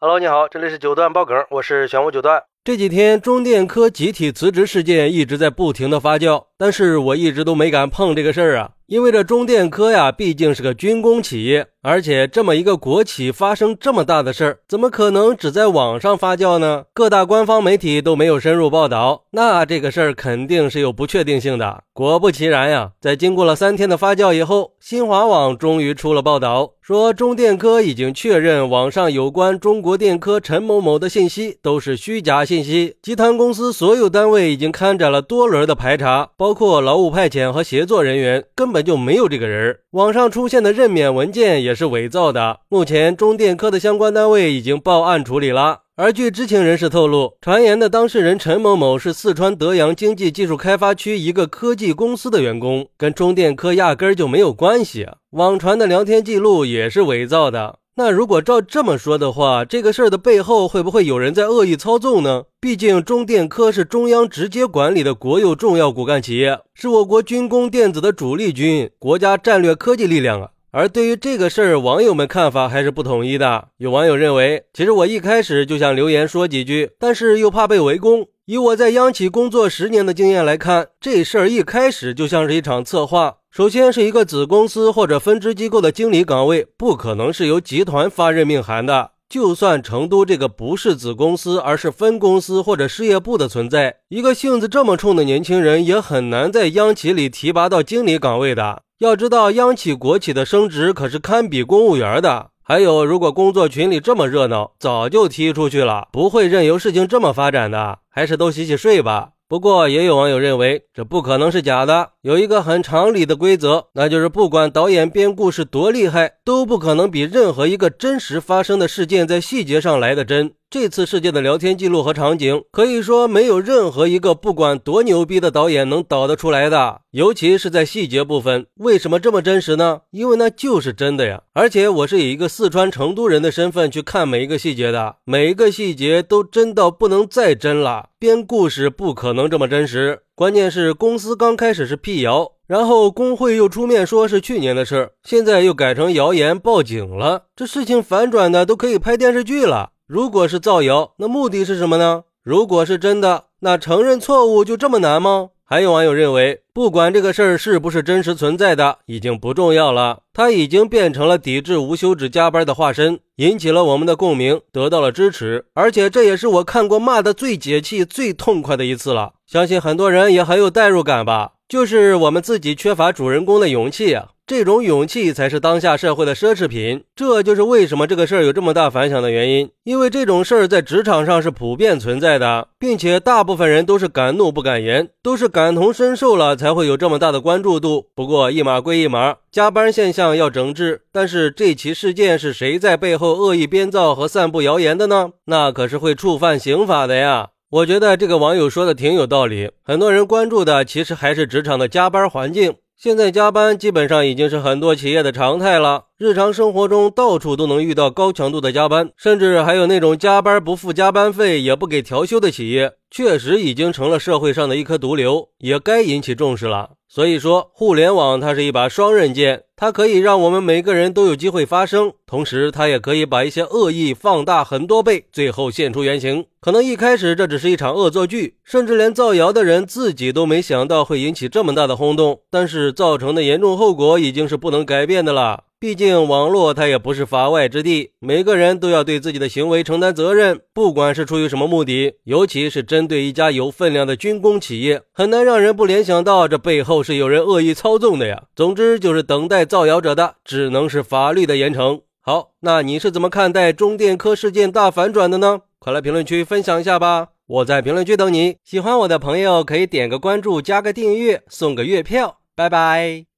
Hello，你好，这里是九段爆梗，我是玄武九段。这几天中电科集体辞职事件一直在不停的发酵，但是我一直都没敢碰这个事儿啊，因为这中电科呀，毕竟是个军工企业，而且这么一个国企发生这么大的事儿，怎么可能只在网上发酵呢？各大官方媒体都没有深入报道，那这个事儿肯定是有不确定性的。果不其然呀，在经过了三天的发酵以后，新华网终于出了报道，说中电科已经确认网上有关中国电科陈某某的信息都是虚假信。息集团公司所有单位已经开展了多轮的排查，包括劳务派遣和协作人员，根本就没有这个人。网上出现的任免文件也是伪造的。目前中电科的相关单位已经报案处理了。而据知情人士透露，传言的当事人陈某某是四川德阳经济技术开发区一个科技公司的员工，跟中电科压根儿就没有关系。网传的聊天记录也是伪造的。那如果照这么说的话，这个事儿的背后会不会有人在恶意操纵呢？毕竟中电科是中央直接管理的国有重要骨干企业，是我国军工电子的主力军，国家战略科技力量啊。而对于这个事儿，网友们看法还是不统一的。有网友认为，其实我一开始就想留言说几句，但是又怕被围攻。以我在央企工作十年的经验来看，这事儿一开始就像是一场策划。首先是一个子公司或者分支机构的经理岗位，不可能是由集团发任命函的。就算成都这个不是子公司，而是分公司或者事业部的存在，一个性子这么冲的年轻人也很难在央企里提拔到经理岗位的。要知道，央企国企的升职可是堪比公务员的。还有，如果工作群里这么热闹，早就踢出去了，不会任由事情这么发展的。还是都洗洗睡吧。不过，也有网友认为这不可能是假的。有一个很常理的规则，那就是不管导演编故事多厉害，都不可能比任何一个真实发生的事件在细节上来的真。这次事件的聊天记录和场景，可以说没有任何一个不管多牛逼的导演能导得出来的。尤其是在细节部分，为什么这么真实呢？因为那就是真的呀！而且我是以一个四川成都人的身份去看每一个细节的，每一个细节都真到不能再真了。编故事不可能这么真实。关键是公司刚开始是辟谣，然后工会又出面说是去年的事儿，现在又改成谣言报警了。这事情反转的都可以拍电视剧了。如果是造谣，那目的是什么呢？如果是真的，那承认错误就这么难吗？还有网友认为，不管这个事儿是不是真实存在的，已经不重要了。他已经变成了抵制无休止加班的化身，引起了我们的共鸣，得到了支持。而且这也是我看过骂的最解气、最痛快的一次了。相信很多人也很有代入感吧？就是我们自己缺乏主人公的勇气啊。这种勇气才是当下社会的奢侈品，这就是为什么这个事儿有这么大反响的原因。因为这种事儿在职场上是普遍存在的，并且大部分人都是敢怒不敢言，都是感同身受了才会有这么大的关注度。不过一码归一码，加班现象要整治，但是这起事件是谁在背后恶意编造和散布谣言的呢？那可是会触犯刑法的呀。我觉得这个网友说的挺有道理，很多人关注的其实还是职场的加班环境。现在加班基本上已经是很多企业的常态了，日常生活中到处都能遇到高强度的加班，甚至还有那种加班不付加班费也不给调休的企业，确实已经成了社会上的一颗毒瘤，也该引起重视了。所以说，互联网它是一把双刃剑，它可以让我们每个人都有机会发声，同时它也可以把一些恶意放大很多倍，最后现出原形。可能一开始这只是一场恶作剧，甚至连造谣的人自己都没想到会引起这么大的轰动，但是造成的严重后果已经是不能改变的了。毕竟网络它也不是法外之地，每个人都要对自己的行为承担责任，不管是出于什么目的，尤其是针对一家有分量的军工企业，很难让人不联想到这背后是有人恶意操纵的呀。总之就是等待造谣者的，只能是法律的严惩。好，那你是怎么看待中电科事件大反转的呢？快来评论区分享一下吧，我在评论区等你。喜欢我的朋友可以点个关注，加个订阅，送个月票。拜拜。